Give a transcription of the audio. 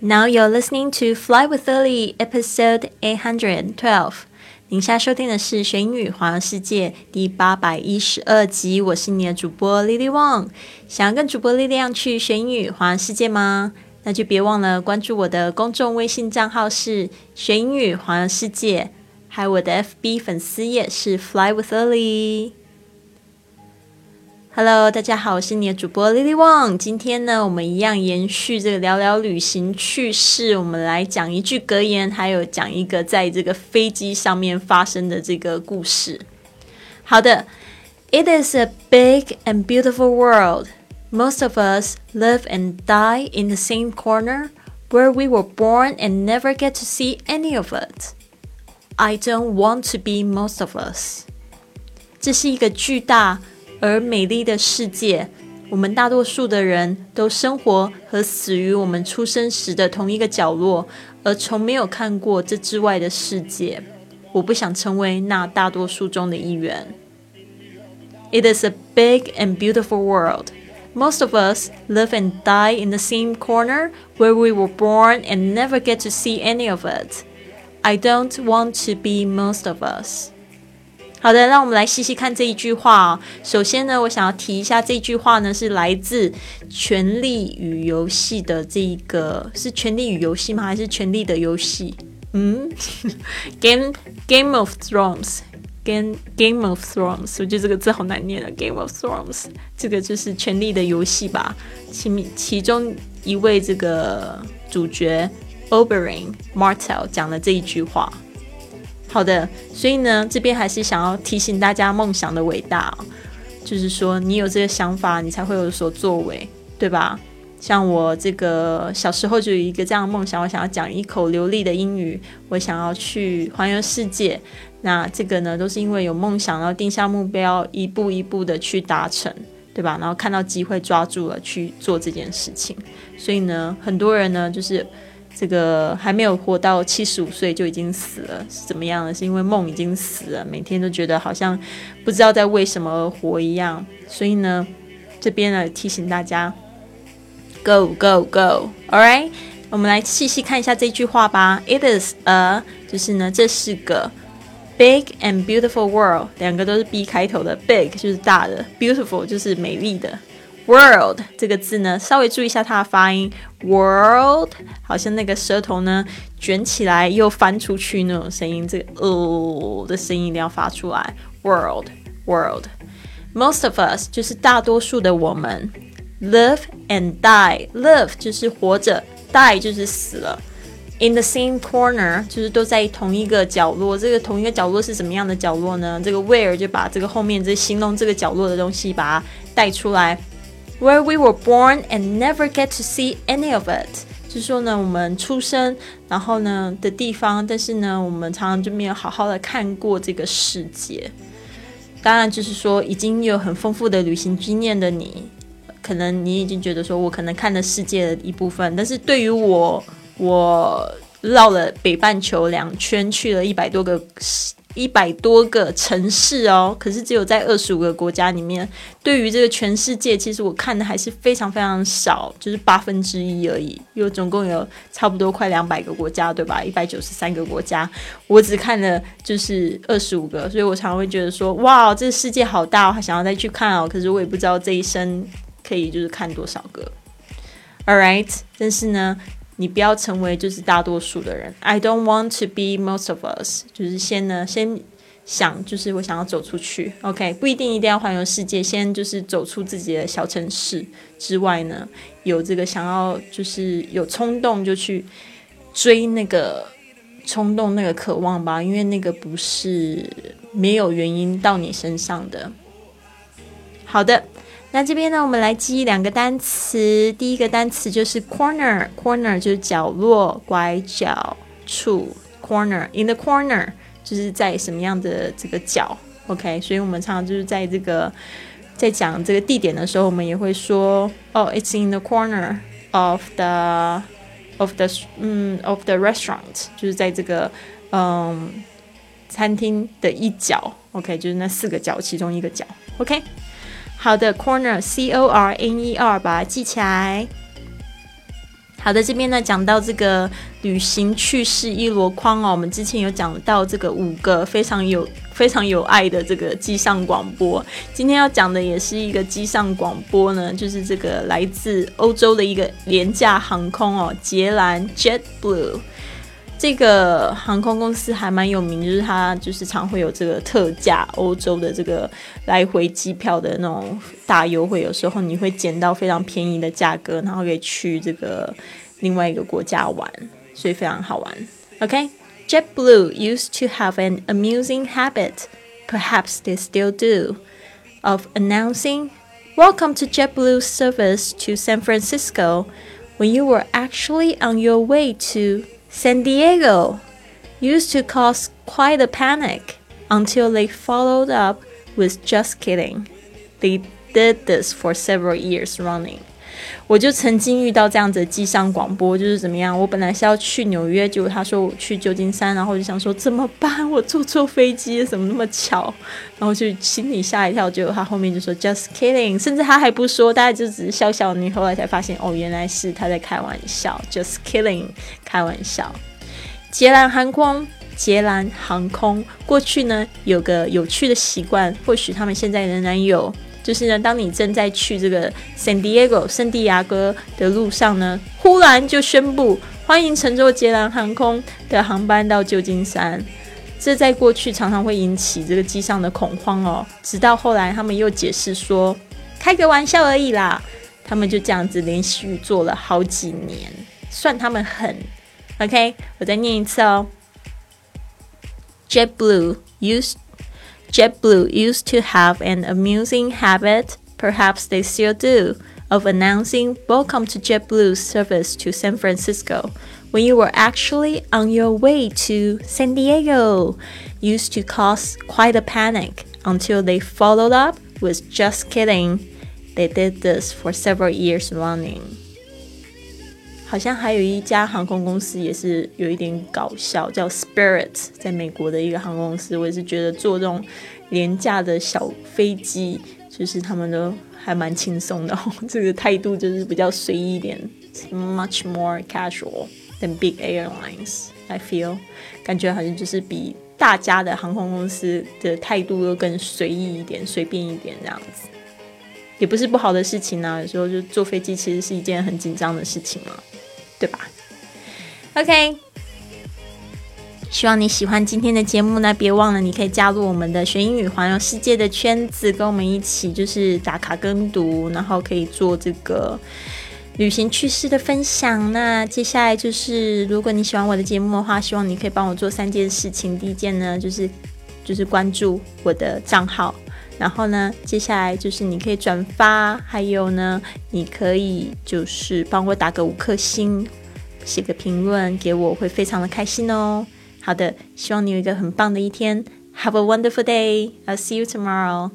Now you're listening to Fly with Lily, episode eight hundred twelve. 您现在收听的是《学英语环游世界》第八百一十二集。我是你的主播 Lily Wang。想要跟主播力量去学英语环游世界吗？那就别忘了关注我的公众微信账号是“学英语环游世界”，还有我的 FB 粉丝页是 “Fly with Lily”。Hello，大家好，我是你的主播 Lily Wang。今天呢，我们一样延续这个聊聊旅行趣事，我们来讲一句格言，还有讲一个在这个飞机上面发生的这个故事。好的，It is a big and beautiful world. Most of us live and die in the same corner where we were born and never get to see any of it. I don't want to be most of us. 这是一个巨大。 而美丽的世界，我们大多数的人都生活和死于我们出生时的同一个角落，而从没有看过这之外的世界。我不想成为那大多数中的一员。It is a big and beautiful world. Most of us live and die in the same corner where we were born and never get to see any of it. I don't want to be most of us. 好的，让我们来细细看这一句话。首先呢，我想要提一下这句话呢，是来自《权力与游戏》的这一个，是《权力与游戏》吗？还是《权力的游戏》？嗯，《Game Game of Thrones，Game《Game of Thrones》，我觉得这个字好难念啊，《Game of Thrones》这个就是《权力的游戏》吧？其其中一位这个主角 Oberyn Martell 讲了这一句话。好的，所以呢，这边还是想要提醒大家梦想的伟大，就是说你有这个想法，你才会有所作为，对吧？像我这个小时候就有一个这样的梦想，我想要讲一口流利的英语，我想要去环游世界。那这个呢，都是因为有梦想，然后定下目标，一步一步的去达成，对吧？然后看到机会抓住了去做这件事情。所以呢，很多人呢，就是。这个还没有活到七十五岁就已经死了，是怎么样的？是因为梦已经死了，每天都觉得好像不知道在为什么而活一样。所以呢，这边呢提醒大家，Go Go Go，All right，我们来细细看一下这句话吧。It is a，就是呢，这是个 big and beautiful world，两个都是 B 开头的，big 就是大的，beautiful 就是美丽的。World 这个字呢，稍微注意一下它的发音。World 好像那个舌头呢卷起来又翻出去那种声音，这个哦的声音一定要发出来。World，World，Most of us 就是大多数的我们。Live and die，Live 就是活着，die 就是死了。In the same corner 就是都在同一个角落。这个同一个角落是什么样的角落呢？这个 where 就把这个后面这形容这个角落的东西把它带出来。Where we were born and never get to see any of it，就是说呢，我们出生然后呢的地方，但是呢，我们常常就没有好好的看过这个世界。当然，就是说已经有很丰富的旅行经验的你，可能你已经觉得说我可能看了世界的一部分，但是对于我，我绕了北半球两圈，去了一百多个。一百多个城市哦，可是只有在二十五个国家里面。对于这个全世界，其实我看的还是非常非常少，就是八分之一而已。有总共有差不多快两百个国家，对吧？一百九十三个国家，我只看了就是二十五个，所以我常常会觉得说，哇，这个世界好大，哦，还想要再去看哦。可是我也不知道这一生可以就是看多少个。All right，但是呢。你不要成为就是大多数的人。I don't want to be most of us。就是先呢，先想，就是我想要走出去。OK，不一定一定要环游世界，先就是走出自己的小城市之外呢，有这个想要就是有冲动就去追那个冲动那个渴望吧，因为那个不是没有原因到你身上的。好的。那这边呢，我们来记两个单词。第一个单词就是 corner，corner 就是角落、拐角处。corner，in the corner 就是在什么样的这个角？OK，所以我们常常就是在这个在讲这个地点的时候，我们也会说，哦，it's in the corner of the of the 嗯 of the restaurant，就是在这个嗯餐厅的一角。OK，就是那四个角其中一个角。OK。好的，corner，c o r n e r，把它记起来。好的，这边呢讲到这个旅行趣事一箩筐哦，我们之前有讲到这个五个非常有非常有爱的这个机上广播，今天要讲的也是一个机上广播呢，就是这个来自欧洲的一个廉价航空哦，捷兰 JetBlue。这个航空公司还蛮有名，就是它就是常会有这个特价，欧洲的这个来回机票的那种大优惠，有时候你会捡到非常便宜的价格，然后可以去这个另外一个国家玩，所以非常好玩。OK，JetBlue used to have an amusing habit, perhaps they still do, of announcing, "Welcome to JetBlue service to San Francisco," when you were actually on your way to San Diego used to cause quite a panic until they followed up with just kidding. They did this for several years running. 我就曾经遇到这样子的机上广播，就是怎么样？我本来是要去纽约，结果他说我去旧金山，然后我就想说怎么办？我坐错飞机，怎么那么巧？然后就心里吓一跳。结果他后面就说 just kidding，甚至他还不说，大家就只是笑笑。你后来才发现，哦，原来是他在开玩笑，just kidding，开玩笑。捷兰航空，捷兰航空过去呢有个有趣的习惯，或许他们现在仍然有。就是呢，当你正在去这个 San Diego 圣地亚哥的路上呢，忽然就宣布欢迎乘坐捷兰航空的航班到旧金山。这在过去常常会引起这个机上的恐慌哦。直到后来他们又解释说，开个玩笑而已啦。他们就这样子连续做了好几年，算他们狠。OK，我再念一次哦。JetBlue used JetBlue used to have an amusing habit, perhaps they still do, of announcing Welcome to JetBlue's service to San Francisco when you were actually on your way to San Diego. Used to cause quite a panic until they followed up with just kidding. They did this for several years running. 好像还有一家航空公司也是有一点搞笑，叫 Spirit，在美国的一个航空公司。我也是觉得坐这种廉价的小飞机，就是他们都还蛮轻松的，这个态度就是比较随意一点，much more casual than big airlines。I feel，感觉好像就是比大家的航空公司的态度又更随意一点、随便一点这样子，也不是不好的事情呢。有时候就坐飞机其实是一件很紧张的事情嘛。对吧？OK，希望你喜欢今天的节目呢。别忘了，你可以加入我们的学英语环游世界的圈子，跟我们一起就是打卡跟读，然后可以做这个旅行趣事的分享。那接下来就是，如果你喜欢我的节目的话，希望你可以帮我做三件事情。第一件呢，就是就是关注我的账号。然后呢，接下来就是你可以转发，还有呢，你可以就是帮我打个五颗星，写个评论给我，会非常的开心哦。好的，希望你有一个很棒的一天。Have a wonderful day. I'll see you tomorrow.